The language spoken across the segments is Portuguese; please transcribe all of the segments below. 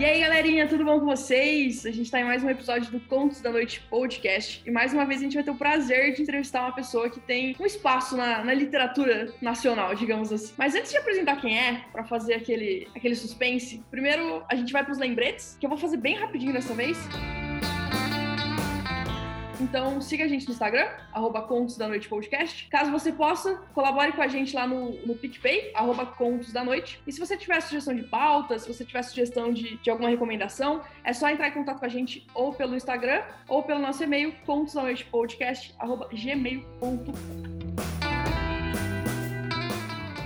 E aí, galerinha, tudo bom com vocês? A gente está em mais um episódio do Contos da Noite Podcast. E mais uma vez a gente vai ter o prazer de entrevistar uma pessoa que tem um espaço na, na literatura nacional, digamos assim. Mas antes de apresentar quem é, para fazer aquele, aquele suspense, primeiro a gente vai para os lembretes, que eu vou fazer bem rapidinho dessa vez. Então siga a gente no Instagram, arroba Contos da Noite Podcast. Caso você possa, colabore com a gente lá no, no PicPay, arroba Contos da Noite. E se você tiver sugestão de pauta, se você tiver sugestão de, de alguma recomendação, é só entrar em contato com a gente ou pelo Instagram ou pelo nosso e-mail, contos da noite podcast, arroba gmail.com.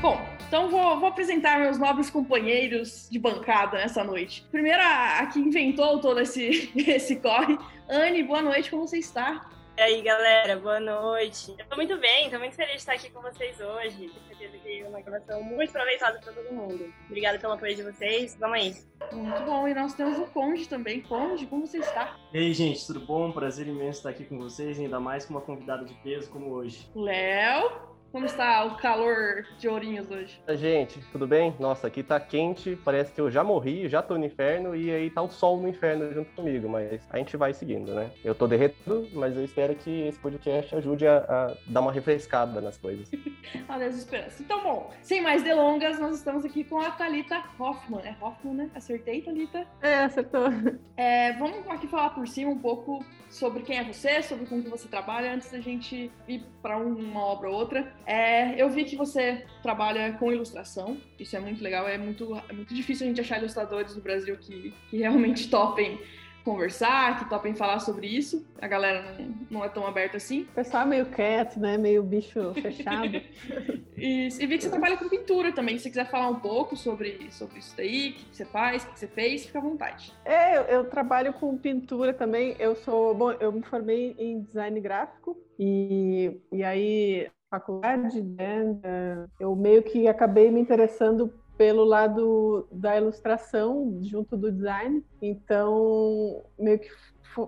Bom, então vou, vou, apresentar meus nobres companheiros de bancada nessa noite. Primeiro, a, a que inventou todo esse, esse corre. Anne, boa noite, como você está? E aí, galera, boa noite. Eu tô muito bem, tô muito feliz de estar aqui com vocês hoje. Tenho certeza que é uma gravação muito proveitosa para todo mundo. Obrigada pelo apoio de vocês. Vamos aí. Muito bom. E nós temos o Conde também. Conde, como você está? E aí, gente, tudo bom? Prazer imenso estar aqui com vocês, ainda mais com uma convidada de peso como hoje. Léo. Como está o calor de Ourinhos hoje? Gente, tudo bem? Nossa, aqui tá quente, parece que eu já morri, já tô no inferno e aí tá o sol no inferno junto comigo, mas a gente vai seguindo, né? Eu tô derretendo, mas eu espero que esse podcast ajude a, a dar uma refrescada nas coisas. Adeus, esperança. Então, bom, sem mais delongas, nós estamos aqui com a Thalita Hoffman. É Hoffman, né? Acertei, Thalita? É, acertou. É, vamos aqui falar por cima um pouco sobre quem é você, sobre como que você trabalha, antes da gente ir para uma obra ou outra. É, eu vi que você trabalha com ilustração, isso é muito legal, é muito, é muito difícil a gente achar ilustradores no Brasil que, que realmente topem conversar, que topem falar sobre isso. A galera não, não é tão aberta assim. O pessoal é meio quieto, né? Meio bicho fechado. e, e, vi que você trabalha com pintura também. Se você quiser falar um pouco sobre, sobre isso daí, o que você faz, o que você fez, fica à vontade. É, eu, eu trabalho com pintura também. Eu sou, bom, eu me formei em design gráfico e, e aí faculdade, né? Eu meio que acabei me interessando pelo lado da ilustração junto do design. Então, meio que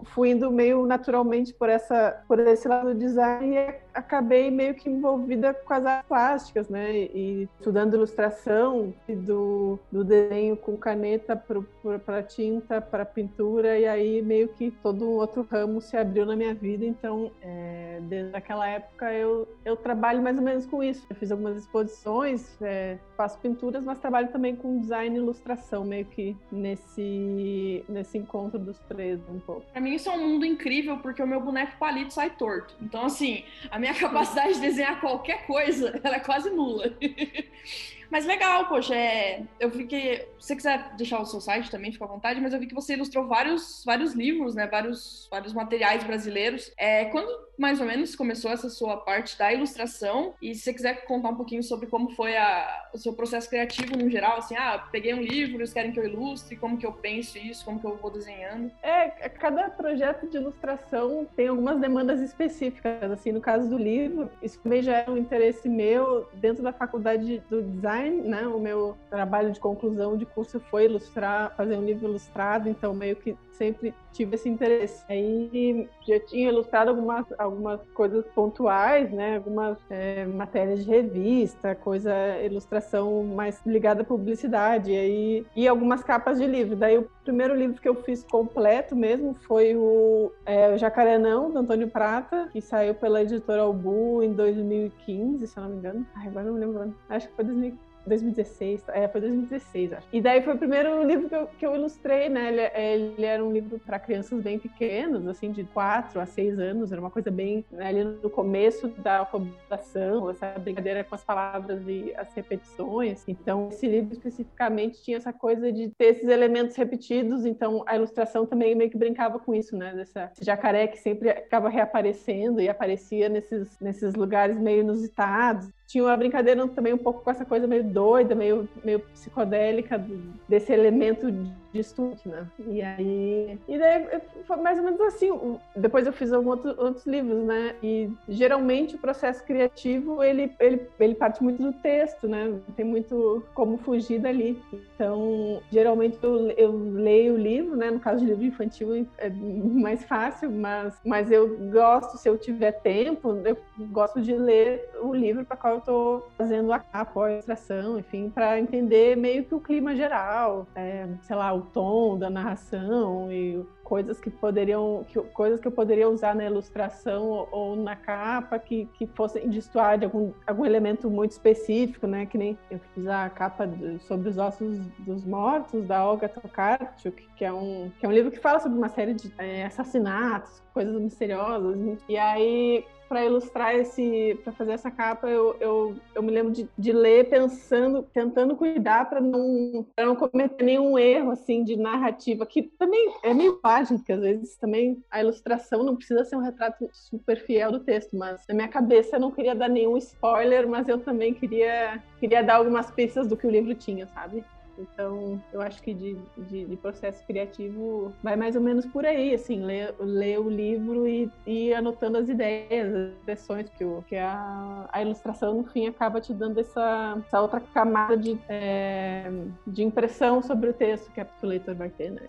fui indo meio naturalmente por essa por esse lado do design e acabei meio que envolvida com as artes plásticas, né? E estudando ilustração e do, do desenho com caneta para tinta, para pintura e aí meio que todo um outro ramo se abriu na minha vida. Então, é, desde aquela época eu eu trabalho mais ou menos com isso. Eu fiz algumas exposições, é, faço pinturas, mas trabalho também com design e ilustração, meio que nesse nesse encontro dos três um pouco. Pra mim isso é um mundo incrível, porque o meu boneco palito sai torto. Então, assim, a minha capacidade de desenhar qualquer coisa, ela é quase nula. Mas legal, poxa, é, eu vi que. Se você quiser deixar o seu site também, fica à vontade, mas eu vi que você ilustrou vários, vários livros, né? Vários, vários materiais brasileiros. É, quando mais ou menos começou essa sua parte da ilustração? E se você quiser contar um pouquinho sobre como foi a, o seu processo criativo no geral, assim, ah, peguei um livro, eles querem que eu ilustre, como que eu penso isso, como que eu vou desenhando? É, cada projeto de ilustração tem algumas demandas específicas, assim, no caso do livro, isso também já é um interesse meu dentro da faculdade do design design, né? O meu trabalho de conclusão de curso foi ilustrar, fazer um livro ilustrado, então meio que sempre tive esse interesse. Aí já tinha ilustrado algumas, algumas coisas pontuais, né? Algumas é, matérias de revista, coisa, ilustração mais ligada à publicidade, e, aí, e algumas capas de livro. Daí o primeiro livro que eu fiz completo mesmo foi o, é, o do Antônio Prata, que saiu pela editora Albu em 2015, se eu não me engano. Ai, agora não me lembro. Acho que foi 2015. 2016, é, foi 2016, acho. E daí foi o primeiro livro que eu, que eu ilustrei, né? Ele, ele era um livro para crianças bem pequenos, assim, de 4 a 6 anos, era uma coisa bem né, ali no começo da alfabetização, essa brincadeira com as palavras e as repetições. Então, esse livro especificamente tinha essa coisa de ter esses elementos repetidos, então a ilustração também meio que brincava com isso, né? Dessa jacaré que sempre acaba reaparecendo e aparecia nesses, nesses lugares meio inusitados. Tinha uma brincadeira também um pouco com essa coisa meio doida, meio, meio psicodélica desse elemento de estudo, né? E aí, e daí foi mais ou menos assim. Depois eu fiz alguns outro, outros livros, né? E geralmente o processo criativo ele, ele, ele parte muito do texto, né? Tem muito como fugir dali. Então, geralmente eu, eu leio o livro, né? No caso de livro infantil é mais fácil, mas, mas eu gosto, se eu tiver tempo, eu gosto de ler o livro para qual eu estou fazendo a capa, a ilustração, enfim, para entender meio que o clima geral, é, sei lá, o tom da narração e coisas que poderiam que, coisas que eu poderia usar na ilustração ou, ou na capa que, que fossem destoar de algum, algum elemento muito específico, né? Que nem eu fiz a capa de, sobre os ossos dos mortos da Olga Tokarczuk, que é um que é um livro que fala sobre uma série de é, assassinatos, coisas misteriosas. E aí para ilustrar esse, para fazer essa capa, eu, eu, eu me lembro de, de ler pensando, tentando cuidar para não, não cometer nenhum erro assim de narrativa, que também é meio página, porque às vezes também a ilustração não precisa ser um retrato super fiel do texto, mas na minha cabeça eu não queria dar nenhum spoiler, mas eu também queria, queria dar algumas pistas do que o livro tinha, sabe? Então, eu acho que de, de, de, processo criativo vai mais ou menos por aí, assim, ler, ler o livro e, e anotando as ideias, as impressões, que, o, que a, a ilustração, no fim, acaba te dando essa, essa outra camada de, é, de impressão sobre o texto que, o leitor vai ter, né?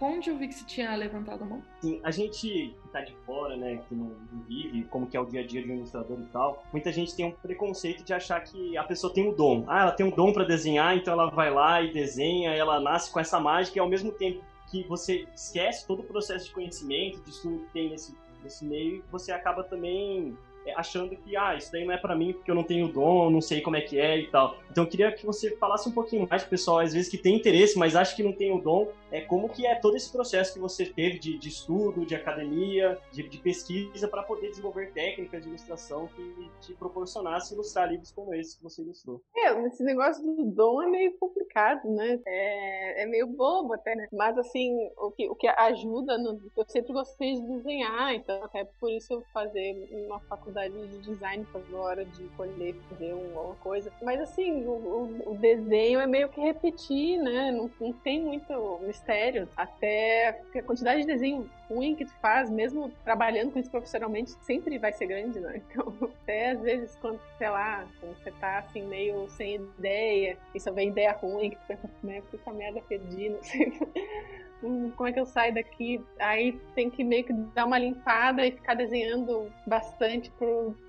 Onde eu vi que você tinha levantado a mão? Sim, a gente que tá de fora, né, que não, vive, como que é o dia a dia de um ilustrador e tal, muita gente tem um preconceito de achar que a pessoa tem um dom. Ah, ela tem um dom para desenhar, então ela vai lá e desenha, ela nasce com essa mágica e ao mesmo tempo que você esquece todo o processo de conhecimento, de estudo que tem nesse, nesse meio, você acaba também achando que, ah, isso daí não é para mim porque eu não tenho dom, não sei como é que é e tal. Então eu queria que você falasse um pouquinho mais pessoal, às vezes que tem interesse, mas acha que não tem o dom, é como que é todo esse processo que você teve de, de estudo, de academia, de, de pesquisa para poder desenvolver técnicas de ilustração que te proporcionasse ilustrar livros como esse que você ilustrou. É, esse negócio do dom é meio complicado, né? É, é meio bobo até, né? Mas assim, o que, o que ajuda, no, eu sempre gostei de desenhar, então até por isso eu fazer uma faculdade de design na hora de escolher fazer uma coisa. Mas assim, o, o, o, desenho é meio que repetir, né? Não, não tem muito mistério. Até a quantidade de desenho ruim que tu faz, mesmo trabalhando com isso profissionalmente, sempre vai ser grande, né? Então, até às vezes, quando, sei lá, quando você tá assim, meio sem ideia, e só vem ideia ruim, que tu pensa, né, puta merda, perdi, não sei. Hum, como é que eu saio daqui? Aí tem que meio que dar uma limpada e ficar desenhando bastante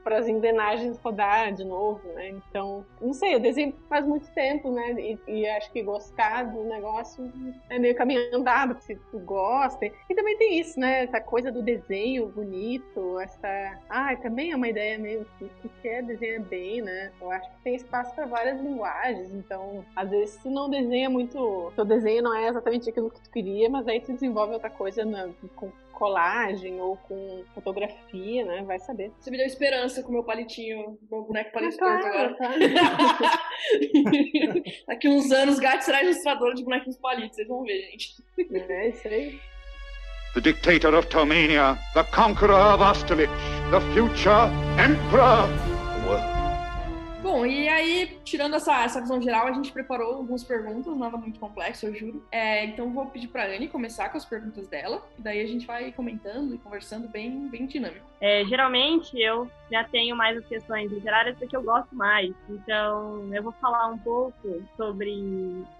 para as engrenagens rodar de novo, né? Então, não sei, eu desenho faz muito tempo, né? E, e acho que gostar do negócio é meio caminho andado, se tu gosta. E também tem isso, né? Essa coisa do desenho bonito, essa. Ah, também é uma ideia meio que quer desenhar bem, né? Eu acho que tem espaço para várias linguagens, então, às vezes, se não desenha muito, seu desenho não é exatamente aquilo que tu queria mas aí tu desenvolve outra coisa na, com colagem ou com fotografia, né? Vai saber. Você me deu esperança com meu palitinho, meu boneco palito ah, tá, agora. Tá. Daqui uns anos, Gato será ilustradora de bonecos palitos, vocês vão ver, gente. É isso aí. The dictator of Tomania, the conqueror of Austerlitz, the future emperor Bom, e aí, tirando essa, essa visão geral, a gente preparou algumas perguntas, nada muito complexo, eu juro. É, então vou pedir pra Anne começar com as perguntas dela, e daí a gente vai comentando e conversando bem, bem dinâmico. É, geralmente eu já tenho mais as questões literárias porque eu gosto mais. Então eu vou falar um pouco sobre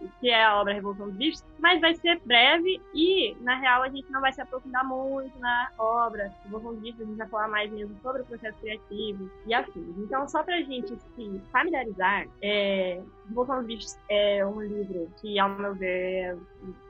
o que é a obra Revolução dos Bichos, mas vai ser breve e, na real, a gente não vai se aprofundar muito na obra Revolução dos Bichos, a gente vai falar mais mesmo sobre o processo criativo e afins. Então, só pra gente se familiarizar, é, Dos Bichos é um livro que, ao meu ver,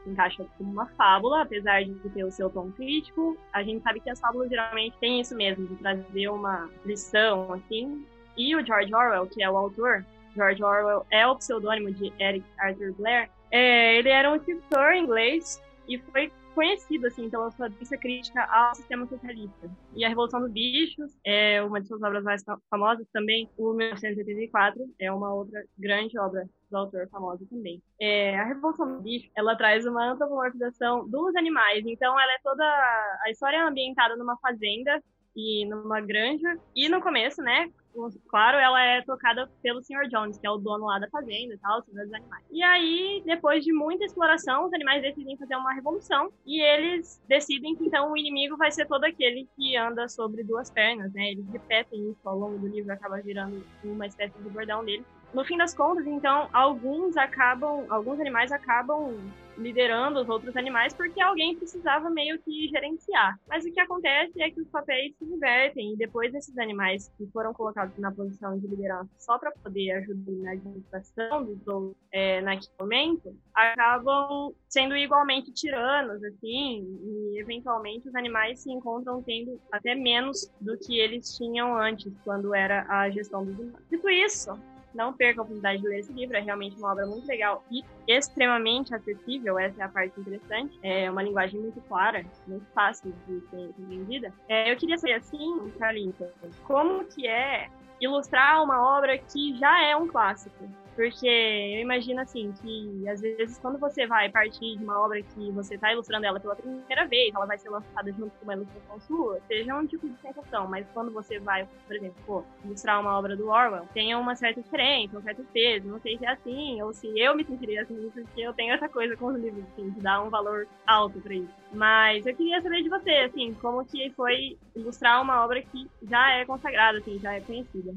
se encaixa como uma fábula, apesar de ter o seu tom crítico. A gente sabe que as fábulas geralmente têm isso mesmo, de trazer uma lição, assim. E o George Orwell, que é o autor, George Orwell é o pseudônimo de Eric Arthur Blair, é, ele era um escritor inglês e foi conhecido assim pela sua densa crítica ao sistema socialista. E a Revolução dos Bichos é uma de suas obras mais famosas também. O 1984 é uma outra grande obra do autor famosa também. É, a Revolução dos Bichos, ela traz uma antropomorfização dos animais. Então, ela é toda a história é ambientada numa fazenda e numa granja. E no começo, né, claro, ela é tocada pelo Sr. Jones, que é o dono lá da fazenda e tal, dos animais. E aí, depois de muita exploração, os animais decidem fazer uma revolução e eles decidem que então o inimigo vai ser todo aquele que anda sobre duas pernas, né? Eles repetem isso ao longo do livro, acaba virando uma espécie de bordão deles. No fim das contas, então, alguns acabam, alguns animais acabam liderando os outros animais porque alguém precisava meio que gerenciar. Mas o que acontece é que os papéis se invertem e depois esses animais que foram colocados na posição de liderança só para poder ajudar na administração dos outros é, naquele momento, acabam sendo igualmente tiranos, assim, e eventualmente os animais se encontram tendo até menos do que eles tinham antes, quando era a gestão dos humanos. Dito isso, não perca a oportunidade de ler esse livro, é realmente uma obra muito legal e extremamente acessível, essa é a parte interessante. É uma linguagem muito clara, muito fácil de ser entendida. É, eu queria saber assim, Carlinhos, como que é ilustrar uma obra que já é um clássico? Porque eu imagino assim que às vezes quando você vai partir de uma obra que você está ilustrando ela pela primeira vez, ela vai ser lançada junto com uma ilustração sua, seja um tipo de sensação, mas quando você vai, por exemplo, pô, ilustrar uma obra do Orwell, tenha uma certa diferença, um certo peso, não sei se é assim, ou se eu me sentiria assim, porque eu tenho essa coisa com os livros, assim, de dar um valor alto para isso. Mas eu queria saber de você, assim, como que foi ilustrar uma obra que já é consagrada, assim, já é conhecida.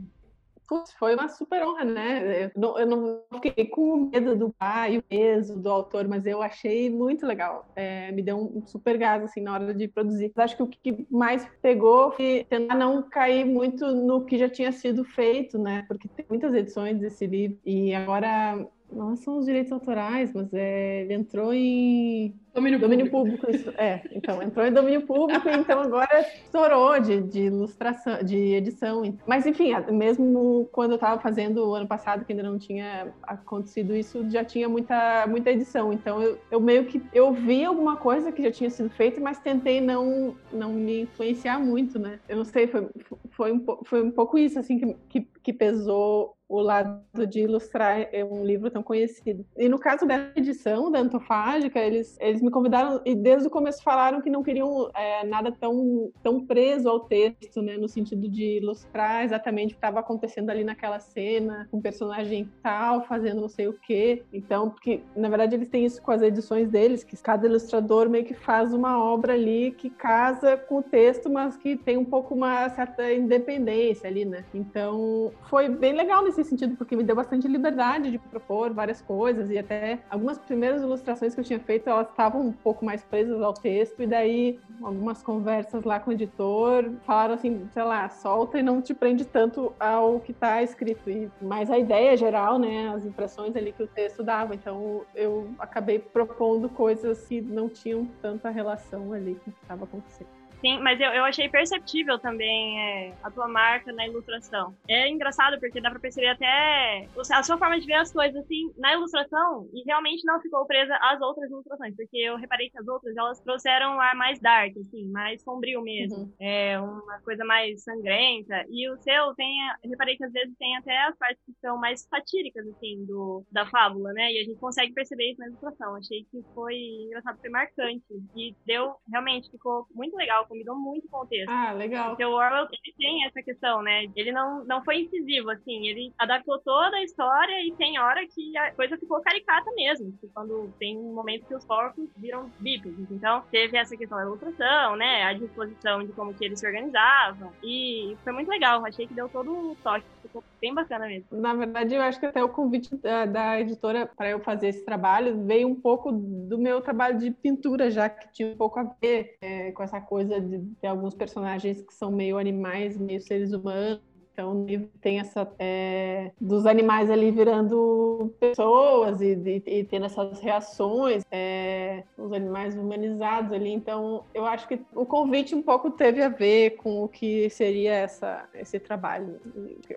Putz, foi uma super honra, né? Eu não, eu não fiquei com medo do pai, o peso do autor, mas eu achei muito legal. É, me deu um super gás, assim, na hora de produzir. Acho que o que mais pegou foi tentar não cair muito no que já tinha sido feito, né? Porque tem muitas edições desse livro e agora não são os direitos autorais, mas é, ele entrou em Domínio, domínio público. público. isso, é, então entrou em domínio público, então agora estourou de, de ilustração, de edição. Mas enfim, mesmo quando eu estava fazendo o ano passado, que ainda não tinha acontecido isso, já tinha muita, muita edição. Então eu, eu meio que eu vi alguma coisa que já tinha sido feita, mas tentei não, não me influenciar muito, né? Eu não sei, foi, foi, um, foi um pouco isso assim que, que, que pesou o lado de ilustrar um livro tão conhecido. E no caso dessa edição da Antofágica, eles, eles me convidaram e desde o começo falaram que não queriam é, nada tão, tão preso ao texto, né, no sentido de ilustrar exatamente o que estava acontecendo ali naquela cena, com um personagem tal fazendo não sei o quê. Então, porque na verdade eles têm isso com as edições deles, que cada ilustrador meio que faz uma obra ali que casa com o texto, mas que tem um pouco uma certa independência ali, né? Então, foi bem legal nesse sentido, porque me deu bastante liberdade de propor várias coisas e até algumas primeiras ilustrações que eu tinha feito, elas estavam um pouco mais presas ao texto e daí algumas conversas lá com o editor falaram assim, sei lá, solta e não te prende tanto ao que está escrito. E, mas a ideia geral, né, as impressões ali que o texto dava, então eu acabei propondo coisas que não tinham tanta relação ali com o que estava acontecendo. Sim, mas eu, eu achei perceptível também é, a tua marca na ilustração. É engraçado porque dá pra perceber até a sua forma de ver as coisas assim na ilustração e realmente não ficou presa às outras ilustrações, porque eu reparei que as outras elas trouxeram um ar mais dark, assim, mais sombrio mesmo. Uhum. É uma coisa mais sangrenta. E o seu tem, reparei que às vezes tem até as partes que são mais satíricas, assim, do, da fábula, né? E a gente consegue perceber isso na ilustração. Achei que foi engraçado, foi marcante. E deu, realmente, ficou muito legal combinou muito com o texto. Ah, legal. Porque o Orwell, ele tem essa questão, né? Ele não, não foi incisivo, assim, ele adaptou toda a história e tem hora que a coisa ficou caricata mesmo, que quando tem um momento que os porcos viram bípedes. Então, teve essa questão da ilustração, né? A disposição de como que eles se organizavam. E foi muito legal, achei que deu todo o toque, ficou bem bacana mesmo. Na verdade, eu acho que até o convite da, da editora para eu fazer esse trabalho veio um pouco do meu trabalho de pintura, já que tinha um pouco a ver é, com essa coisa de ter alguns personagens que são meio animais, meio seres humanos. Então, tem essa é, dos animais ali virando pessoas e, e, e tendo essas reações, é, os animais humanizados ali. Então, eu acho que o convite um pouco teve a ver com o que seria essa, esse trabalho.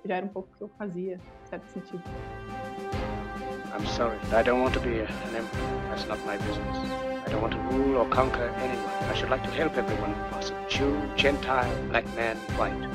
Já era um pouco o que eu fazia, em certo sentido. I'm sorry. I don't want to be an emperor. That's not my business. I don't want to rule or conquer anyone. I should like to help everyone if possible. Jew, Gentile, black man, white.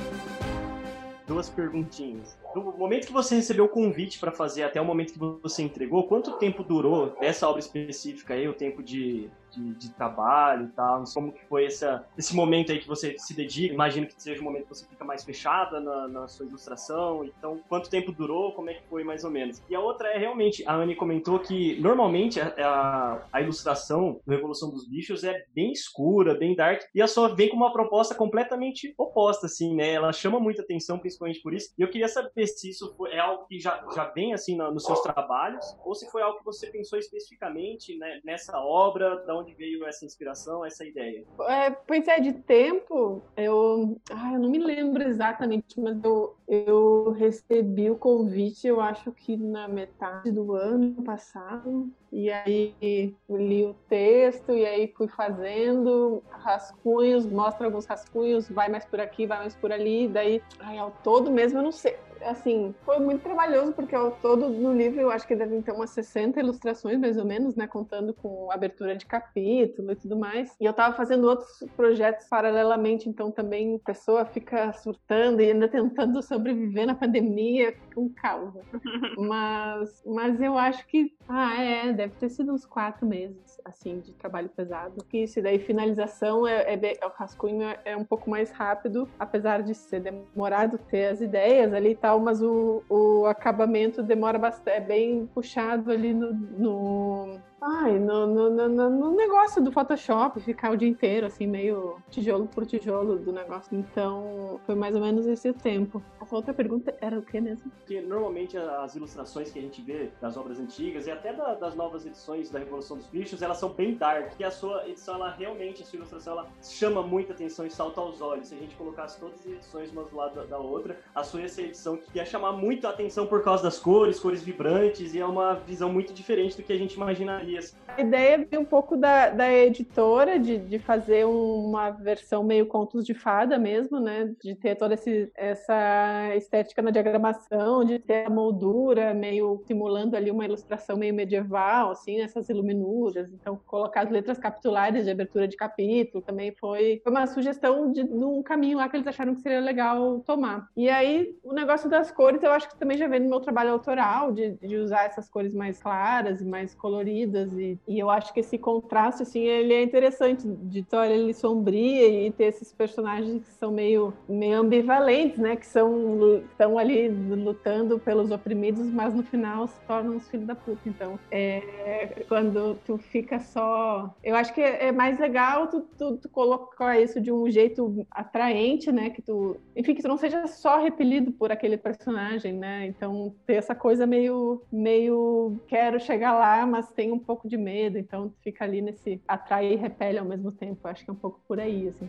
Duas perguntinhas. do momento que você recebeu o convite para fazer até o momento que você entregou, quanto tempo durou essa obra específica aí, o tempo de, de, de, trabalho e tal? Como que foi essa, esse momento aí que você se dedica? Imagino que seja um momento que você fica mais fechada na, na, sua ilustração. Então, quanto tempo durou? Como é que foi mais ou menos? E a outra é realmente, a Anne comentou que normalmente a, a, a ilustração do Revolução dos Bichos é bem escura, bem dark, e a sua vem com uma proposta completamente oposta, assim, né? Ela chama muita atenção, principalmente por isso. E eu queria saber se isso é algo que já, já vem assim na, nos seus trabalhos, ou se foi algo que você pensou especificamente né, nessa obra, da onde veio essa inspiração, essa ideia? É, pois é, de tempo, eu, ah, eu não me lembro exatamente, mas eu, eu recebi o convite, eu acho que na metade do ano passado, e aí li o texto, e aí fui fazendo rascunhos, mostra alguns rascunhos, vai mais por aqui, vai mais por ali, daí, ai, ao todo mesmo eu não sei assim, foi muito trabalhoso, porque ao todo no livro eu acho que devem ter umas 60 ilustrações, mais ou menos, né? Contando com abertura de capítulo e tudo mais. E eu tava fazendo outros projetos paralelamente, então também a pessoa fica surtando e ainda tentando sobreviver na pandemia, um caos. mas, mas eu acho que, ah, é, deve ter sido uns quatro meses, assim, de trabalho pesado. Que isso daí, finalização, é, é, o rascunho é um pouco mais rápido, apesar de ser demorado ter as ideias ali e tal, mas o, o acabamento demora bastante, é bem puxado ali no, no Ai, no, no, no, no, negócio do Photoshop, ficar o dia inteiro, assim, meio tijolo por tijolo do negócio. Então, foi mais ou menos esse o tempo. A outra pergunta era o que mesmo? Porque normalmente as ilustrações que a gente vê das obras antigas e até da, das novas edições da Revolução dos Bichos, elas são bem dark. E a sua edição, ela realmente, a sua ilustração, ela chama muita atenção e salta aos olhos. Se a gente colocasse todas as edições uma do lado da, da outra, a sua ia ser a edição que ia chamar muito a atenção por causa das cores, cores vibrantes, e é uma visão muito diferente do que a gente imaginaria a ideia veio um pouco da, da editora de, de fazer uma versão meio contos de fada mesmo, né? De ter toda esse, essa estética na diagramação, de ter a moldura meio simulando ali uma ilustração meio medieval, assim, essas iluminuras. Então, colocar as letras capitulares de abertura de capítulo também foi, uma sugestão de, de um caminho lá que eles acharam que seria legal tomar. E aí, o negócio das cores, eu acho que também já vem no meu trabalho autoral, de, de usar essas cores mais claras e mais coloridas e, e, eu acho que esse contraste, assim, ele é interessante, de história ele sombria e ter esses personagens que são meio, meio ambivalentes, né, que são estão ali lutando pelos oprimidos, mas no final se tornam os filhos da puta. Então, é, quando tu fica só... Eu acho que é mais legal tu, tu, tu colocar isso de um jeito atraente, né, que tu... Enfim, que tu não seja só repelido por aquele personagem, né, então ter essa coisa meio, meio quero chegar lá, mas tem um pouco de medo, então fica ali nesse atrai e repele ao mesmo tempo. Acho que é um pouco por aí, assim.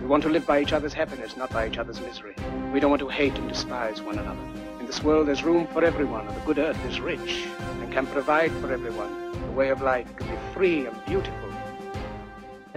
We want to live by each other's happiness, not by each other's misery. We don't want to hate and despise one another. In this world, there's room for everyone, and the good earth is rich and can provide for everyone. Way of life can be free and beautiful.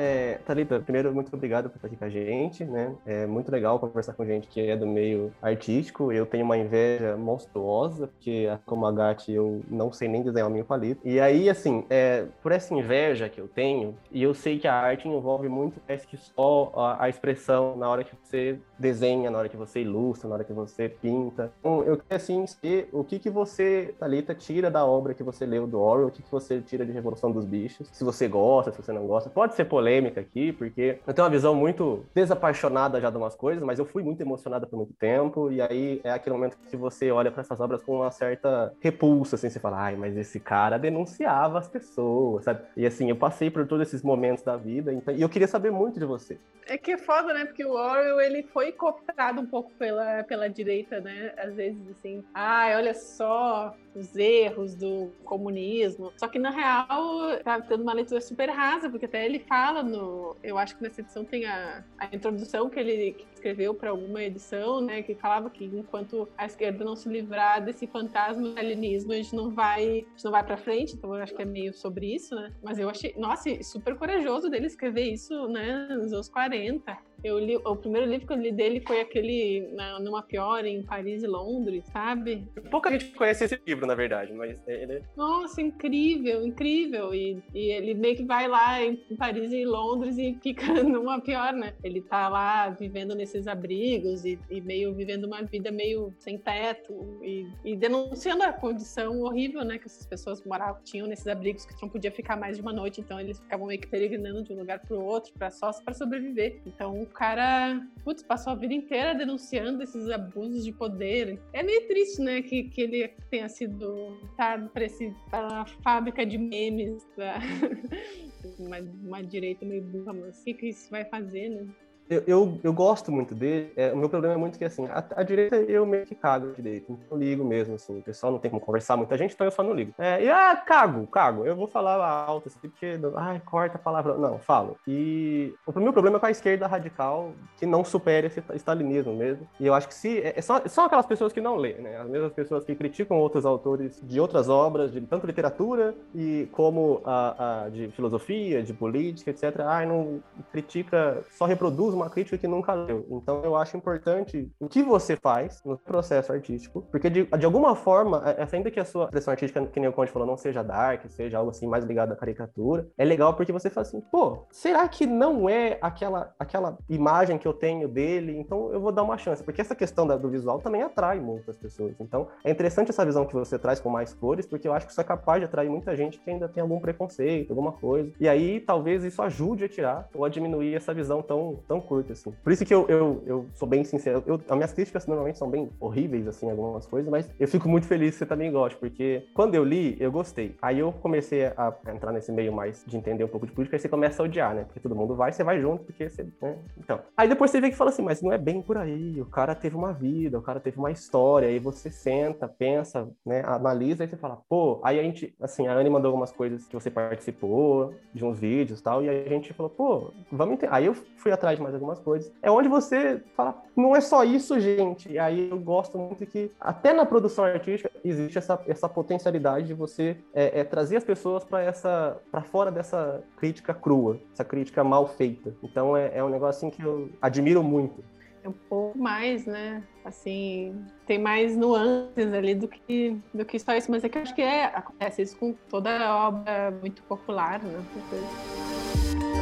É, Thalita, primeiro, muito obrigado por estar aqui com a gente, né? É muito legal conversar com gente que é do meio artístico. Eu tenho uma inveja monstruosa, porque, como a Gatti, eu não sei nem desenhar o meu palito. E aí, assim, é, por essa inveja que eu tenho, e eu sei que a arte envolve muito mais que só a, a, expressão na hora que você desenha, na hora que você ilustra, na hora que você pinta. Então, eu queria, assim, saber o que, que você, Thalita, tira da obra que você leu do Orwell, o que, que você tira de Revolução dos Bichos, se você gosta, se você não gosta. Pode ser polêmico, polêmica aqui, porque eu tenho uma visão muito desapaixonada já de umas coisas, mas eu fui muito emocionada por muito tempo, e aí é aquele momento que você olha para essas obras com uma certa repulsa, assim, você fala, ai, mas esse cara denunciava as pessoas, sabe? E assim, eu passei por todos esses momentos da vida, então, e eu queria saber muito de você. É que é foda, né? Porque o Orwell, ele foi cooptado um pouco pela, pela direita, né? Às vezes, assim, ai, olha só, os erros do comunismo. Só que na real tá tendo uma leitura super rasa, porque até ele fala no, eu acho que nessa edição tem a, a introdução que ele escreveu para alguma edição, né, que falava que enquanto a esquerda não se livrar desse fantasma do alienismo, a gente não vai, não vai para frente. Então eu acho que é meio sobre isso, né? Mas eu achei, nossa, super corajoso dele escrever isso, né, nos anos 40. Eu li, o primeiro livro que eu li dele foi aquele na, numa pior em Paris e Londres, sabe? Pouca gente conhece esse livro, na verdade, mas ele é Nossa, incrível, incrível. E, e ele meio que vai lá em Paris e Londres e fica numa pior, né? Ele tá lá vivendo nesses abrigos e, e meio vivendo uma vida meio sem teto e, e denunciando a condição horrível, né? Que essas pessoas moravam, tinham nesses abrigos que não podia ficar mais de uma noite, então eles ficavam meio que peregrinando de um lugar pro outro para só para sobreviver. Então cara, putz, passou a vida inteira denunciando esses abusos de poder. É meio triste, né, que, que ele tenha sido tardo para pra fábrica de memes, da uma, uma direita meio burra, mas o que, que isso vai fazer, né? Eu, eu, eu gosto muito dele. É, o meu problema é muito que, assim, a, a direita eu meio que cago a direita. Não ligo mesmo, assim. O pessoal não tem como conversar muita gente, então eu só não ligo. É, e, ah, cago, cago. Eu vou falar alto, assim, porque, ai, corta a palavra. Não, falo. E o meu problema é com a esquerda radical, que não supera esse stalinismo mesmo. E eu acho que se. É, é só, são aquelas pessoas que não lê, né? As mesmas pessoas que criticam outros autores de outras obras, de tanto literatura e como a, a de filosofia, de política, etc. Ai, não critica, só reproduz uma crítica que nunca leu. Então eu acho importante o que você faz no processo artístico, porque de, de alguma forma, é, é, ainda que a sua expressão artística, que nem o Conde falou, não seja dark, seja algo assim mais ligado à caricatura, é legal porque você fala assim, pô, será que não é aquela, aquela imagem que eu tenho dele? Então eu vou dar uma chance, porque essa questão da, do visual também atrai muitas pessoas. Então é interessante essa visão que você traz com mais cores, porque eu acho que isso é capaz de atrair muita gente que ainda tem algum preconceito, alguma coisa. E aí talvez isso ajude a tirar ou a diminuir essa visão tão, tão curto, assim. Por isso que eu, eu, eu sou bem sincero. Eu, as minhas críticas normalmente são bem horríveis, assim, algumas coisas, mas eu fico muito feliz que você também goste, porque quando eu li, eu gostei. Aí eu comecei a entrar nesse meio mais de entender um pouco de política, aí você começa a odiar, né? Porque todo mundo vai, você vai junto, porque você. Né? Então. Aí depois você vê que fala assim, mas não é bem por aí. O cara teve uma vida, o cara teve uma história. Aí você senta, pensa, né? Analisa, aí você fala, pô. Aí a gente, assim, a Anne mandou algumas coisas que você participou, de uns vídeos e tal, e a gente falou, pô, vamos entender. Aí eu fui atrás de mais algumas coisas. É onde você fala, não é só isso, gente. E aí eu gosto muito que, até na produção artística, existe essa, essa potencialidade de você é, é, trazer as pessoas para essa para fora dessa crítica crua, essa crítica mal feita. Então é, é um negócio assim, que eu admiro muito. É um pouco mais, né? Assim, tem mais nuances ali do que, do que só isso. Mas é que eu acho que é, acontece isso com toda obra muito popular, né?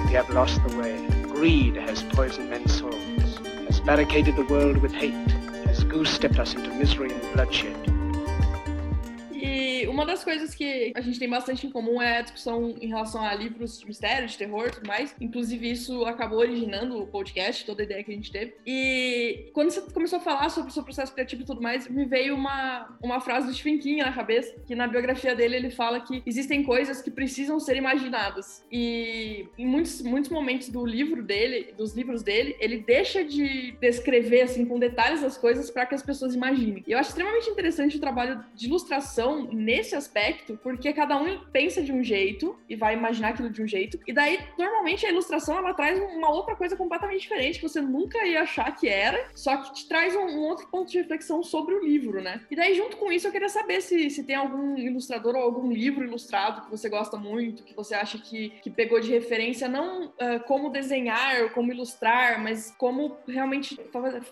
We have lost the way. Greed has poisoned men's souls, has barricaded the world with hate, has goose-stepped us into misery and bloodshed. Uma das coisas que a gente tem bastante em comum é a discussão em relação a livros de mistério, de terror e tudo mais. Inclusive, isso acabou originando o podcast, toda a ideia que a gente teve. E quando você começou a falar sobre o seu processo criativo e tudo mais, me veio uma, uma frase do Stephen King na cabeça, que na biografia dele ele fala que existem coisas que precisam ser imaginadas. E em muitos, muitos momentos do livro dele, dos livros dele, ele deixa de descrever assim com detalhes as coisas para que as pessoas imaginem. E eu acho extremamente interessante o trabalho de ilustração nesse nesse aspecto, porque cada um pensa de um jeito e vai imaginar aquilo de um jeito. E daí, normalmente, a ilustração ela traz uma outra coisa completamente diferente que você nunca ia achar que era, só que te traz um, um outro ponto de reflexão sobre o livro, né? E daí, junto com isso, eu queria saber se, se tem algum ilustrador ou algum livro ilustrado que você gosta muito, que você acha que, que pegou de referência, não uh, como desenhar, como ilustrar, mas como realmente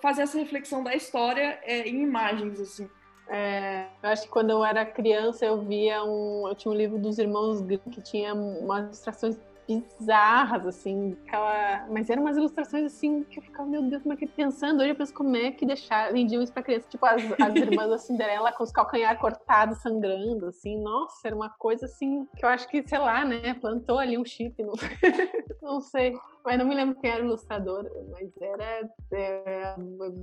fazer essa reflexão da história é, em imagens, assim. É, eu acho que quando eu era criança eu via um. Eu tinha um livro dos irmãos Grimm que tinha umas ilustrações bizarras, assim, aquela. Mas eram umas ilustrações assim que eu ficava, meu Deus, como é que pensando? Hoje eu penso como é que deixar, vendiam isso pra criança, tipo as, as irmãs da Cinderela com os calcanhar cortados, sangrando, assim, nossa, era uma coisa assim que eu acho que, sei lá, né, plantou ali um chip, não, não sei. Mas não me lembro quem era o ilustrador, mas era é,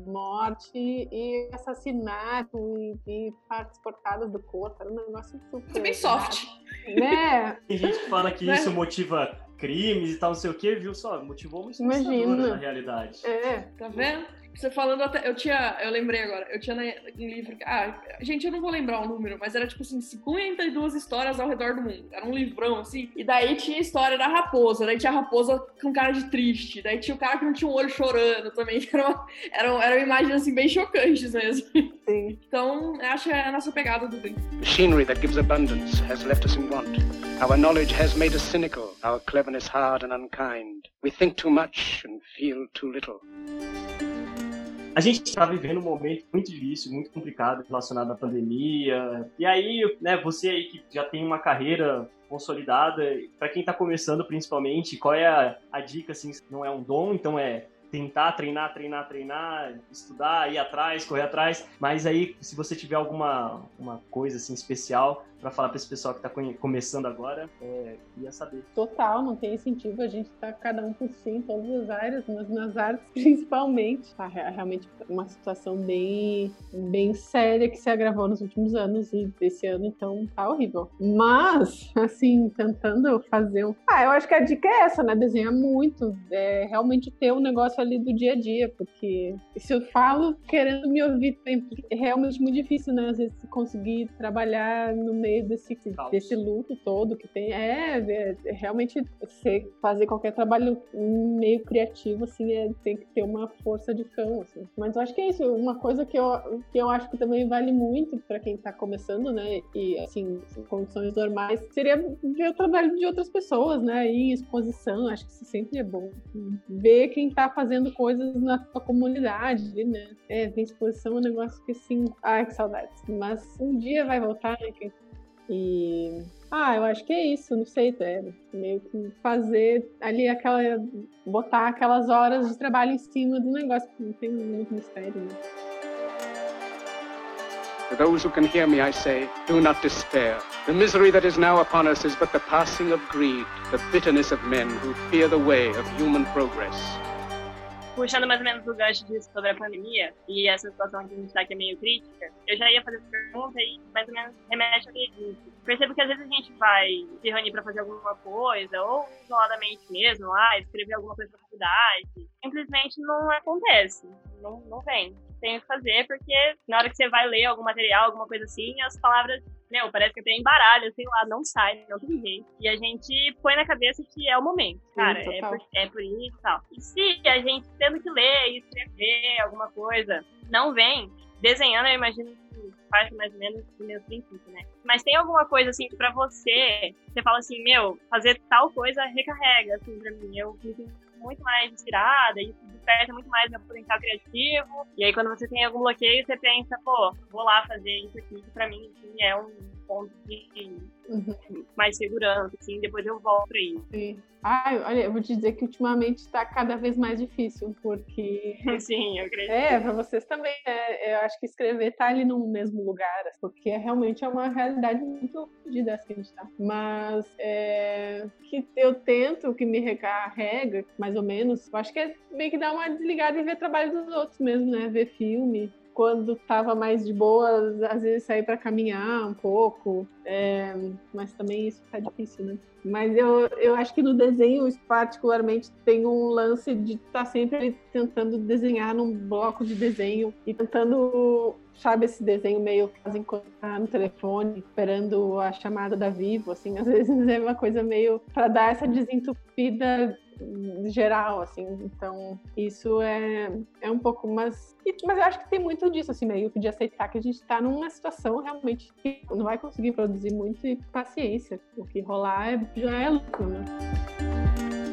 morte e assassinato e, e, partes cortadas do corpo. Era um negócio super. Bem soft. Né? Tem gente que fala que né? isso motiva crimes e tal, não sei o que, viu só? Motivou uma na realidade. É. Tá vendo? Você falando até. Eu tinha. Eu lembrei agora. Eu tinha um livro. Ah, gente, eu não vou lembrar o número, mas era tipo assim: 52 histórias ao redor do mundo. Era um livrão, assim. E daí tinha a história da raposa. Daí tinha a raposa com cara de triste. Daí tinha o cara que não tinha um olho chorando também. Era eram, eram imagens assim bem chocantes mesmo. Sim. Então, acho que é a nossa pegada do bem. Machinery that gives abundance has left us in want. Our knowledge has made us cynical, our cleverness hard and unkind. We think too much and feel too little. A gente está vivendo um momento muito difícil, muito complicado relacionado à pandemia. E aí, né, você aí que já tem uma carreira consolidada, para quem está começando principalmente, qual é a, a dica assim, não é um dom, então é tentar treinar, treinar, treinar, estudar, ir atrás, correr atrás. Mas aí, se você tiver alguma uma coisa assim especial para falar para esse pessoal que está começando agora, é, ia saber. Total, não tem incentivo, a gente está cada um por si em todas as áreas, mas nas artes principalmente. Tá realmente uma situação bem, bem séria que se agravou nos últimos anos e esse ano então tá horrível. Mas, assim, tentando fazer um. Ah, eu acho que a dica é essa, né? Desenhar muito, é realmente ter um negócio ali do dia a dia, porque se eu falo querendo me ouvir, é realmente muito difícil, né? Às vezes conseguir trabalhar no meio meio desse, desse luto todo que tem. É, é, é realmente você fazer qualquer trabalho meio criativo, assim, é, tem que ter uma força de cão, assim. Mas eu acho que é isso. Uma coisa que eu, que eu acho que também vale muito para quem tá começando, né? E, assim, em condições normais, seria ver o trabalho de outras pessoas, né? em exposição, acho que isso sempre é bom. Ver quem tá fazendo coisas na sua comunidade, né? É, ver exposição é um negócio que, assim, ai, que saudades. Mas um dia vai voltar, né? Quem e. Ah, eu acho que é isso, não sei, é meio que fazer ali aquela. botar aquelas horas de trabalho em cima do negócio, não tem muito mistério, né? To those who can hear me, I say, do not despair. The misery that is now upon us is but the passing of greed, the bitterness of men who fear the way of human progress. Puxando mais ou menos o gancho disso sobre a pandemia e essa situação que a gente está aqui é meio crítica, eu já ia fazer essa pergunta e mais ou menos remete ao que Percebo que às vezes a gente vai se reunir para fazer alguma coisa, ou isoladamente mesmo, ah, escrever alguma coisa pra faculdade. Simplesmente não acontece, não, não vem. Tem que fazer, porque na hora que você vai ler algum material, alguma coisa assim, as palavras meu, parece que até embaralha, sei lá, não sai, não tem jeito. E a gente põe na cabeça que é o momento, cara, Sim, é, por, é por isso e tal. E se a gente tendo que ler e escrever alguma coisa, não vem, desenhando, eu imagino que faz mais ou menos do mesmo princípio, né? Mas tem alguma coisa, assim, pra você, você fala assim, meu, fazer tal coisa recarrega, assim, pra mim. Eu me sinto muito mais inspirada, isso desperta muito mais meu potencial criativo. E aí, quando você tem algum bloqueio, você pensa, pô, vou lá fazer isso aqui, que pra mim, assim, é um ponto de uhum. mais segurança, assim, depois eu volto aí. Sim. Ai, olha, eu vou te dizer que ultimamente está cada vez mais difícil, porque. Sim, eu acredito. É, para vocês também, né? Eu acho que escrever tá ali no mesmo lugar, porque é, realmente é uma realidade muito fodida assim, que a gente tá. Mas é, que eu tento, que me recarrega, mais ou menos, eu acho que é meio que dar uma desligada e ver trabalho dos outros mesmo, né? Ver filme, quando estava mais de boa, às vezes sair para caminhar um pouco, é, mas também isso tá difícil, né? Mas eu, eu acho que no desenho, particularmente, tem um lance de estar tá sempre tentando desenhar num bloco de desenho e tentando, sabe, esse desenho meio quase enquanto tá no telefone, esperando a chamada da Vivo, assim, às vezes é uma coisa meio para dar essa desentupida geral, assim. Então, isso é, é um pouco, mas, mas eu acho que tem muito disso, assim, meio que de aceitar que a gente está numa situação realmente que não vai conseguir produzir muito e paciência. O que rolar é, já é lucro, né?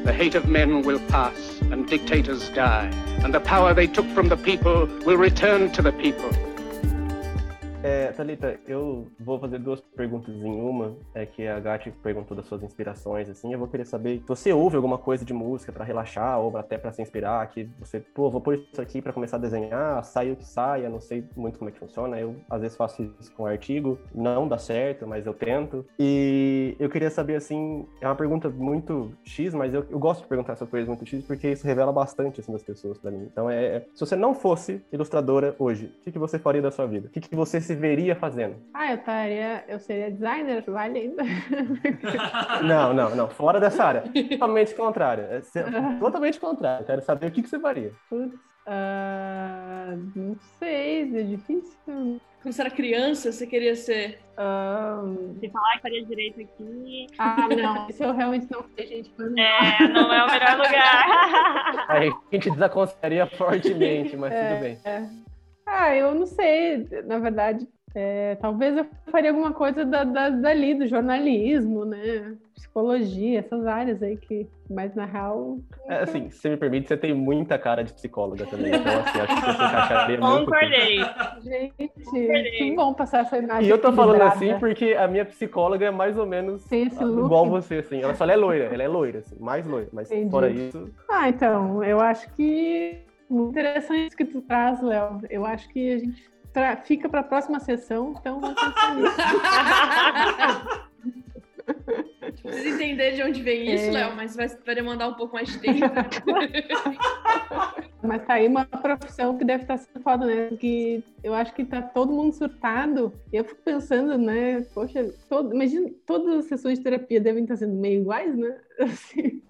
The hate of men will pass and dictators die, and the power they took from the people will return to the people. É, Thalita, eu vou fazer duas perguntas em uma. É que a Gatti perguntou das suas inspirações, assim. Eu vou querer saber você ouve alguma coisa de música para relaxar ou até para se inspirar, que você, pô, vou pôr isso aqui para começar a desenhar, sai o que saia, não sei muito como é que funciona. Eu às vezes faço isso com artigo, não dá certo, mas eu tento. E eu queria saber, assim, é uma pergunta muito X, mas eu, eu gosto de perguntar essas coisas muito X porque isso revela bastante, assim, das pessoas para mim. Então, é, é, se você não fosse ilustradora hoje, o que, que você faria da sua vida? O que, que você se veria fazendo? Ah, eu estaria. Eu seria designer, vale ainda. não, não, não. Fora dessa área. Totalmente contrário. É totalmente contrário. Quero saber o que, que você faria. Putz. Ah, não sei, é difícil. Quando você era criança, você queria ser. Ah, Se falar que faria direito aqui. ah, não, isso eu realmente não sei, gente. É, não é o melhor lugar. Aí a gente desaconselharia fortemente, mas É. tudo bem. Ah, eu não sei, na verdade. é, talvez eu faria alguma coisa da, da, dali, do jornalismo, né? Psicologia, essas áreas aí que, mas na real. É, assim, se você me permite, você tem muita cara de psicóloga também. Então, assim, acho que você encaixaria muito. Concordei. Gente, que bom passar essa imagem. E eu tô falando assim porque a minha psicóloga é mais ou menos Tem esse look. igual você, assim. Ela só é loira, ela é loira, assim, mais loira. Mas Entendi. fora isso, Ah, então, eu acho que muito interessante isso que tu traz, Léo. Eu acho que a gente tra- fica para a próxima sessão, então vamos pensar nisso. Precisa entender de onde vem isso, É. Léo, mas vai, vai demandar um pouco mais de tempo. Mas tá aí uma profissão que deve estar sendo foda, né? Porque eu acho que tá todo mundo surtado. E eu fico pensando, né? Poxa, todo, imagina, todas as sessões de terapia devem estar sendo meio iguais, né? Assim,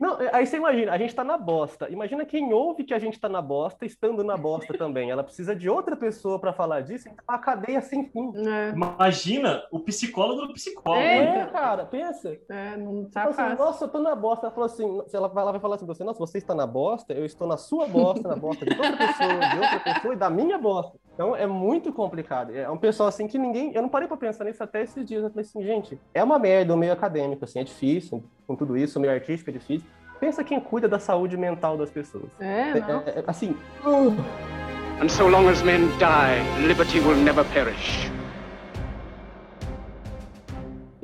Não, aí você imagina, a gente tá na bosta. Imagina quem ouve que a gente tá na bosta, estando na bosta também. Ela precisa de outra pessoa pra falar disso, então a cadeia sem fim. né? Imagina o psicólogo do psicólogo. É. É, cara, pensa. É, não tá assim, fácil. nossa, eu tô na bosta. Ela falou assim, ela vai lá vai falar assim, você, nossa, você está na bosta, eu estou na sua bosta, na bosta de outra pessoa, de outra pessoa e da minha bosta. Então é muito complicado. É um pessoal assim que ninguém. Eu não parei pra pensar nisso até esses dias. Eu falei assim, gente, é uma merda o meio acadêmico, assim, é difícil, com tudo isso, o meio artístico é difícil. Pensa quem cuida da saúde mental das pessoas. É, não. É, é, assim, And so long as men die, liberty will never perish.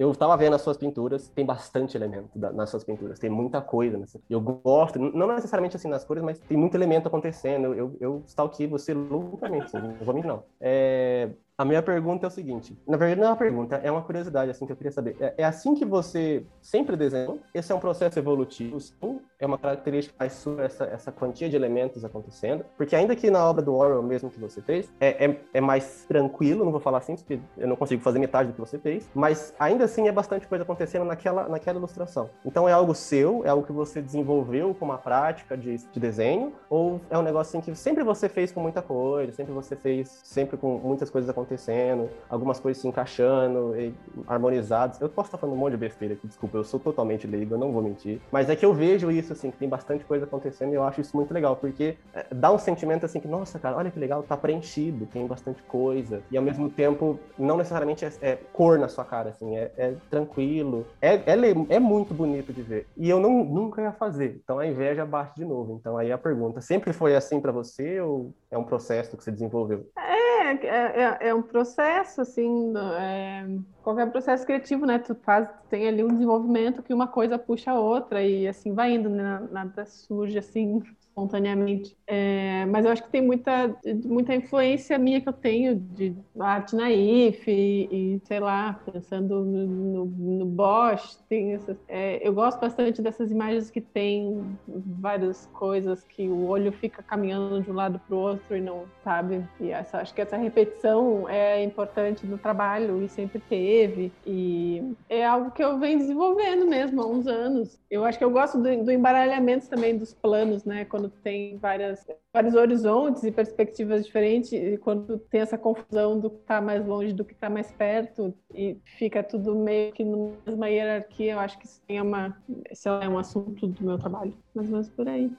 Eu tava vendo as suas pinturas, tem bastante elemento da- nas suas pinturas, tem muita coisa. Eu gosto, não necessariamente assim nas cores, mas tem muito elemento acontecendo. Eu, eu, stalkeei você loucamente, não vou mentir, não. É, a minha pergunta é o seguinte: na verdade, não é uma pergunta, é uma curiosidade assim que eu queria saber. É, é assim que você sempre desenhou? Esse é um processo evolutivo, sim? É uma característica mais sua, essa, essa quantia de elementos acontecendo? Porque ainda que na obra do Orwell mesmo que você fez, é, é, é mais tranquilo, não vou falar assim, porque eu não consigo fazer metade do que você fez, mas ainda assim é bastante coisa acontecendo naquela, naquela ilustração. Então é algo seu, é algo que você desenvolveu com uma prática de, de desenho, ou é um negócio assim que sempre você fez com muita coisa, sempre você fez sempre com muitas coisas acontecendo, algumas coisas se encaixando, e harmonizadas. Eu posso estar falando um monte de besteira aqui, desculpa, eu sou totalmente leigo, eu não vou mentir, mas é que eu vejo isso assim, que tem bastante coisa acontecendo e eu acho isso muito legal, porque é, dá um sentimento assim que, nossa, cara, olha que legal, tá preenchido, tem bastante coisa, e ao mesmo tempo, não necessariamente é, é cor na sua cara, assim, é, é tranquilo, é, é, é muito bonito de ver. E eu não, nunca ia fazer, então a inveja bate de novo. Então aí a pergunta, sempre foi assim pra você ou é um processo que você desenvolveu? É, é, é um processo, assim, é, qualquer processo criativo, né? Tu faz, tem ali um desenvolvimento que uma coisa puxa a outra e assim vai indo, né? Nada surge assim espontaneamente. É, mas eu acho que tem muita, muita influência minha que eu tenho de arte naif e, e, sei lá, pensando no, no, no Bosch, tem essas, é, eu gosto bastante dessas imagens que tem várias coisas que o olho fica caminhando de um lado para o outro e não sabe. E essa, acho que essa repetição é importante no trabalho e sempre teve. E é algo que eu venho desenvolvendo mesmo há uns anos. Eu acho que eu gosto do, do embaralhamento também dos planos, né? Quando tem várias, vários horizontes e perspectivas diferentes, e quando tem essa confusão do que está mais longe do que está mais perto, e fica tudo meio que numa mesma hierarquia, eu acho que isso é, uma, isso é um assunto do meu trabalho. Mais ou menos por aí.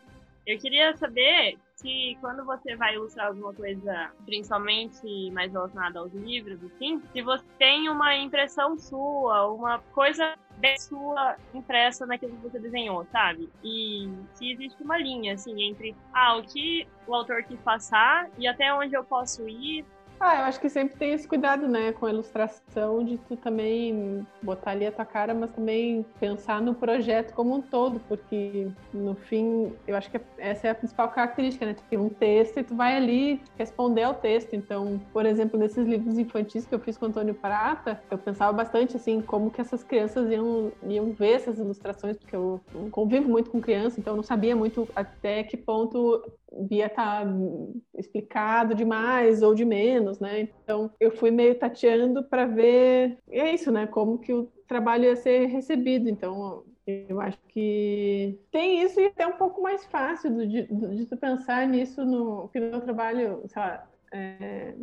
Eu queria saber se quando você vai ilustrar alguma coisa, principalmente mais relacionada aos livros, assim, se você tem uma impressão sua, uma coisa bem sua impressa naquilo que você desenhou, sabe? E se existe uma linha, assim, entre ah, o que o autor quis passar e até onde eu posso ir ah, eu acho que sempre tem esse cuidado, né, com a ilustração, de tu também botar ali a tua cara, mas também pensar no projeto como um todo, porque no fim, eu acho que essa é a principal característica, né? Tu tem um texto e tu vai ali responder ao texto. Então, por exemplo, nesses livros infantis que eu fiz com o Antônio Prata, eu pensava bastante, assim, como que essas crianças iam, iam ver essas ilustrações, porque eu convivo muito com criança, então eu não sabia muito até que ponto via estar explicado demais ou de menos, né? Então eu fui meio tateando para ver, e é isso, né? Como que o trabalho ia ser recebido. Então Eu acho que tem isso e até um pouco mais fácil de, de, de tu pensar nisso no que no trabalho, sei lá, é,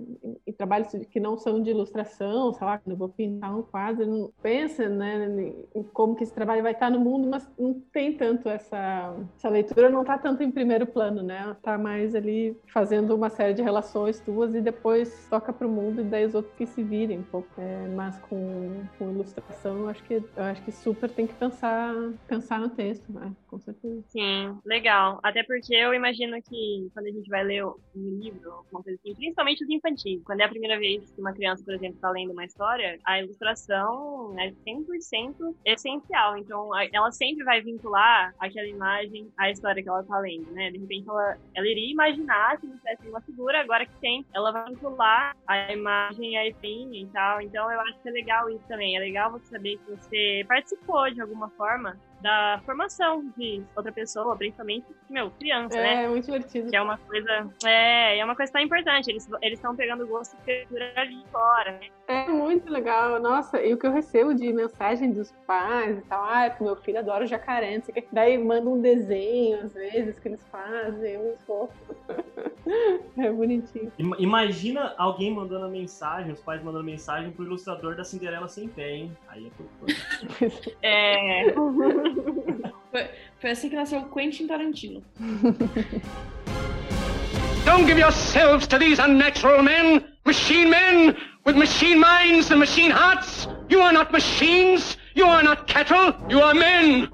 em trabalhos que não são de ilustração, sei lá, quando eu vou pintar um quadro, não pensa né, em como que esse trabalho vai estar no mundo, mas não tem tanto essa, essa leitura, não está tanto em primeiro plano, né? Está mais ali fazendo uma série de relações tuas e depois toca para o mundo e daí os outros que se virem um pouco. É, mas com, com ilustração, eu acho que eu acho que super tem que pensar pensar no texto, né? Com certeza. Sim, legal. Até porque eu imagino que quando a gente vai ler um livro, alguma coisa assim, principalmente os infantis. Quando é a primeira vez que uma criança, por exemplo, está lendo uma história, a ilustração é 100% essencial. Então, ela sempre vai vincular aquela imagem à história que ela está lendo, né? De repente, ela, ela iria imaginar se não tivesse uma figura, agora que tem, ela vai vincular a imagem à espinha e tal. Então, eu acho que é legal isso também. É legal você saber que você participou de alguma forma da formação de outra pessoa, principalmente, meu, criança, é, né? É, muito divertido. Que é uma coisa, é, é uma coisa tão importante. Eles estão pegando gosto de cultura ali fora, né? É muito legal. Nossa, e o que eu recebo de mensagem dos pais e tal, ah, meu filho adora o jacaré, não sei o que. Daí manda um desenho, às vezes, que eles fazem, muito fofo. é bonitinho. Imagina alguém mandando mensagem, os pais mandando mensagem pro ilustrador da Cinderela sem pé, hein? Aí é tudo. é. Foi, foi assim que nasceu o Quentin Tarantino. Don't give yourselves to these unnatural men, machine men, with machine minds and machine hearts. You are not machines, you are not cattle, you are men.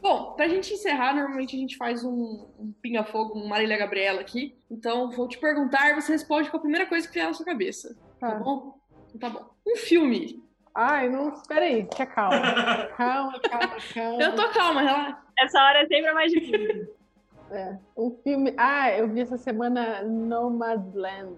Bom, pra gente encerrar, normalmente a gente faz um, um pinga-fogo, um Marília Gabriela aqui. Então, vou te perguntar e você responde com a primeira coisa que vier na sua cabeça. Tá, tá bom? Então, tá bom. Um filme Ai, não, espera aí, que calma. calma, calma, calma. Eu tô calma, relaxa. Essa hora é sempre mais difícil. É, um filme. Ah, eu vi essa semana Nomadland.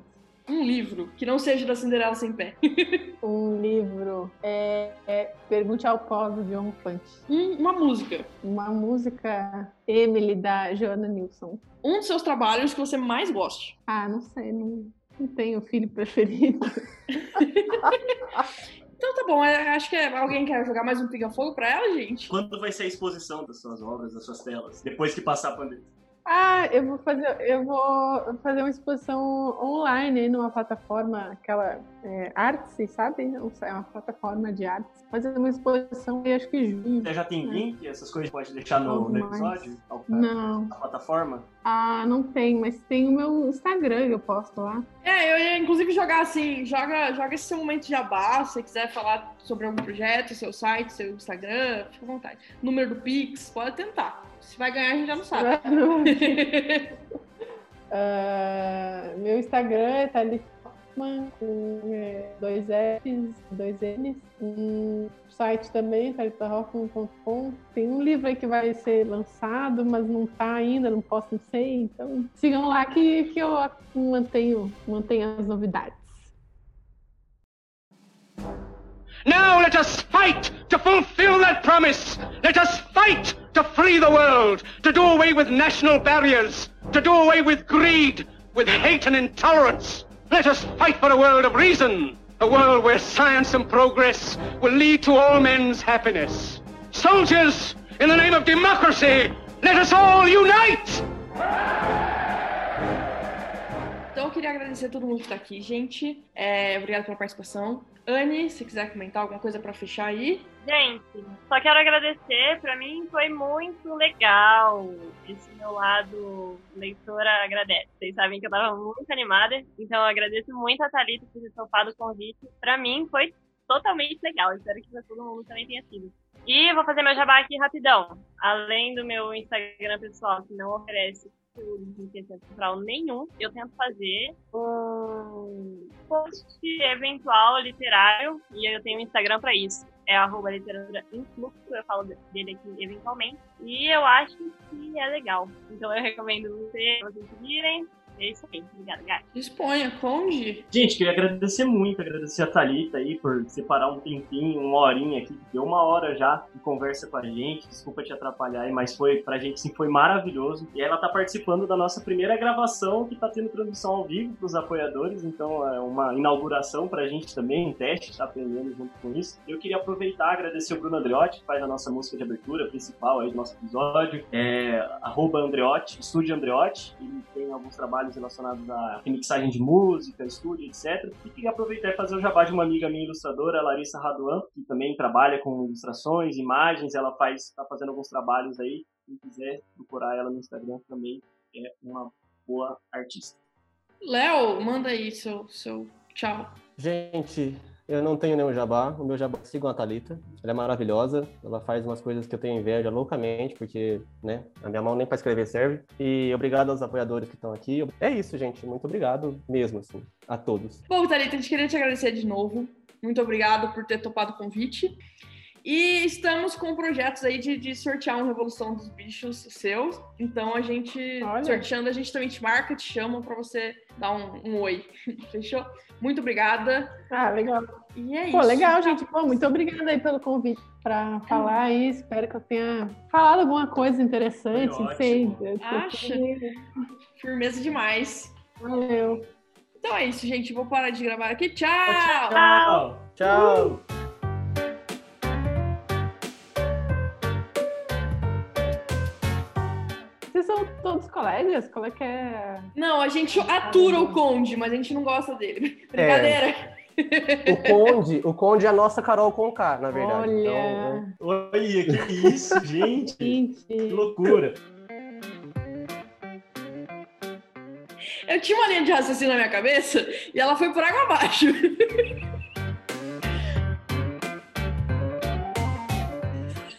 Um livro que não seja da Cinderela sem pé. um livro. É, é Pergunte ao Povo de Fante. Um, uma música. Uma música Emily da Joana Nilsson. Um dos seus trabalhos que você mais goste. Ah, não sei, não, não tenho filho preferido. Então tá bom, é, acho que é, alguém quer jogar mais um pica-fogo pra ela, gente? Quando vai ser a exposição das suas obras, das suas telas? Depois que passar a pandemia? Ah, eu vou fazer, eu vou fazer uma exposição online aí numa plataforma, aquela é, Artsy, sabe? É uma plataforma de artes. Fazer uma exposição aí acho que junho. Você já tem link? Essas coisas pode deixar no, no episódio? Não. A plataforma? Ah, não tem, mas tem o meu Instagram que eu posto lá. É, eu ia inclusive jogar assim, joga, joga esse seu momento de jabá, se você quiser falar sobre algum projeto, seu site, seu Instagram, fica à vontade. Número do Pix, pode tentar. Se vai ganhar, a gente já não sabe. uh, meu Instagram é Hoffman, com é, dois F's, dois N's. Um site também, thalitahoffman.com. Tem um livro aí que vai ser lançado, mas não está ainda, não posso, não sei. Então, sigam lá que, que eu mantenho, mantenho as novidades. Now let us fight to fulfill that promise. Let us fight to free the world, to do away with national barriers, to do away with greed, with hate and intolerance. Let us fight for a world of reason, a world where science and progress will lead to all men's happiness. Soldiers, in the name of democracy, let us all unite! Então, eu queria agradecer a todo mundo que está aqui, gente. É, obrigado pela participação. Anne, se quiser comentar alguma coisa para fechar aí. Gente, só quero agradecer. Para mim foi muito legal. Esse meu lado leitora agradece. Vocês sabem que eu tava muito animada, então eu agradeço muito a Thalita por ter topado o convite. Para mim foi totalmente legal. Espero que todo mundo também tenha sido. E vou fazer meu jabá aqui rapidão. Além do meu Instagram pessoal, que não oferece de ciência cultural nenhum, eu tento fazer um post eventual literário e eu tenho um Instagram para isso. É arroba literatura eu falo dele aqui eventualmente. E eu acho que é legal. Então eu recomendo vocês, vocês seguirem. É isso aí. Obrigada, Gatti. Disponha, Conde. Gente, queria agradecer muito, agradecer a Thalita aí por separar um tempinho, uma horinha aqui, que deu uma hora já de conversa com a gente. Desculpa te atrapalhar aí, mas foi pra gente sim foi maravilhoso. E ela tá participando da nossa primeira gravação que tá tendo transmissão ao vivo pros apoiadores, então é uma inauguração pra gente também, um teste, tá aprendendo junto com isso. Eu queria aproveitar e agradecer o Bruno Andreotti, que faz a nossa música de abertura principal aí do nosso episódio. É arroba Andreotti, estúdio Andreotti. Ele tem alguns trabalhos relacionados à remixagem de música, estúdio, etc. E queria aproveitar e fazer o jabá de uma amiga minha ilustradora, a Larissa Raduan, que também trabalha com ilustrações, imagens, ela faz, tá fazendo alguns trabalhos aí. Quem quiser procurar ela no Instagram também é uma boa artista. Léo, manda aí seu, seu tchau. Gente, eu não tenho nenhum jabá. O meu jabá sigam a Thalita. Ela é maravilhosa. Ela faz umas coisas que eu tenho inveja loucamente, porque, né, a minha mão nem para escrever serve. E obrigado aos apoiadores que estão aqui. É isso, gente. Muito obrigado mesmo, assim, a todos. Bom, Thalita, a gente queria te agradecer de novo. Muito obrigado por ter topado o convite. E estamos com projetos aí de, de sortear um Revolução dos Bichos seus. Então a gente, Olha. sorteando, a gente também te marca, te chama para você dar um, um oi. Fechou? Muito obrigada. Ah, legal. E é Pô, isso. legal, gente. Pô, muito obrigada aí pelo convite para falar aí. Espero que eu tenha falado alguma coisa interessante. Sei. Acha? Firmeza demais. Valeu. Então é isso, gente. Vou parar de gravar aqui. Tchau! Tchau! Tchau! Vocês são todos colegas? Qual é que é? Não, a gente atura o Conde, mas a gente não gosta dele. Brincadeira. O Conde, o Conde é a nossa Carol Conká, na verdade. Olha. Então, Olha, que isso, gente! Que Gente. loucura! Eu tinha uma linha de raciocínio na minha cabeça e ela foi por água abaixo.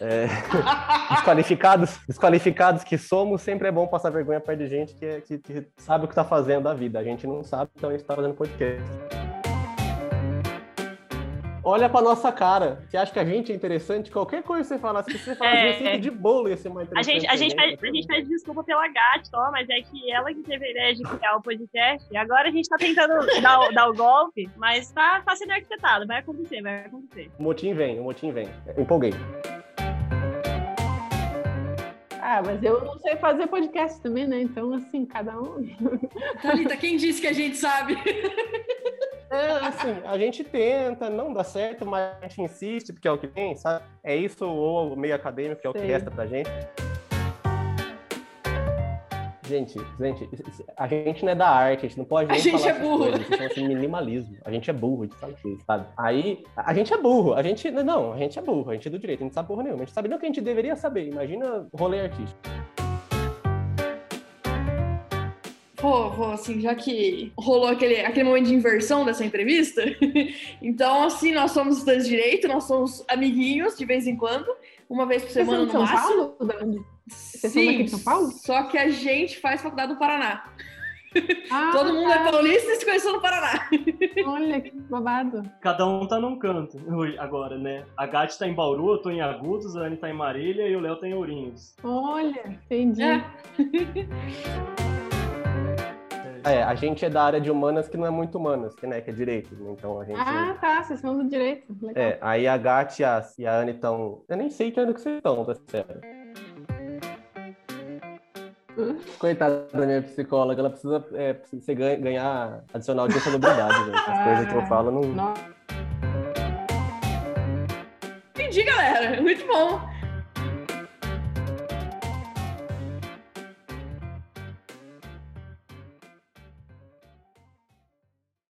é, desqualificados, desqualificados que somos, sempre é bom passar vergonha perto de gente que, é- que- que sabe o que tá fazendo da vida. A gente não sabe, então a gente tá fazendo podcast. Olha pra nossa cara. Você acha que a gente é interessante? Qualquer coisa que você falasse, se você falasse É, receita é. de bolo, ia ser mais A interessante. gente, a, gente pede, a gente pede desculpa pela Gatti, ó, mas é que ela que teve a ideia de criar o podcast. E agora a gente tá tentando dar, o- dar o golpe, mas tá, tá sendo arquitetado. Vai acontecer, vai acontecer. O motim vem, o motim vem. Empolguei. Ah, mas eu não sei fazer podcast também, né? Então, assim, cada um. Thalita, quem disse que a gente sabe? É, assim, a gente tenta, não dá certo, mas a gente insiste, porque é o que tem, sabe? É isso ou o meio acadêmico, que é o que resta pra gente. Gente, gente, a gente não é da arte, a gente não pode A gente é burro. coisas, isso chama-se minimalismo. A gente é burro, a gente sabe disso, sabe? Aí, a gente é burro, a gente, não, a gente é burro, a gente é do direito, a gente não sabe porra nenhuma, a gente sabe nem o que a gente deveria saber, imagina o rolê artístico. Vou, vou, assim, já que rolou aquele, aquele momento de inversão dessa entrevista, então, assim, nós somos estudantes de direito, nós somos amiguinhos de vez em quando, uma vez por semana no São máximo. Paulo? Onde? Vocês são daqui de São Paulo? Só que a gente faz faculdade do Paraná. Ah, Todo mundo é paulista e se conheceu no Paraná. Olha que babado. Cada um tá num canto hoje- agora, né? A Gatti tá em Bauru, eu tô em Agudos, a Anne tá em Marília e o Léo tá em Ourinhos. Olha, entendi. É. É, a gente é da área de humanas que não é muito humanas, que, né, que é direito, né? então a gente... Ah, tá. Vocês são do direito. Legal. É, aí a Gat e a, e a Anne estão. Eu nem sei que ano que vocês estão, tá sério. Coitada da minha psicóloga, ela precisa, é, precisa ganhar adicional de insalubridade, gente. As coisas que eu falo não. Entendi, galera. Muito bom.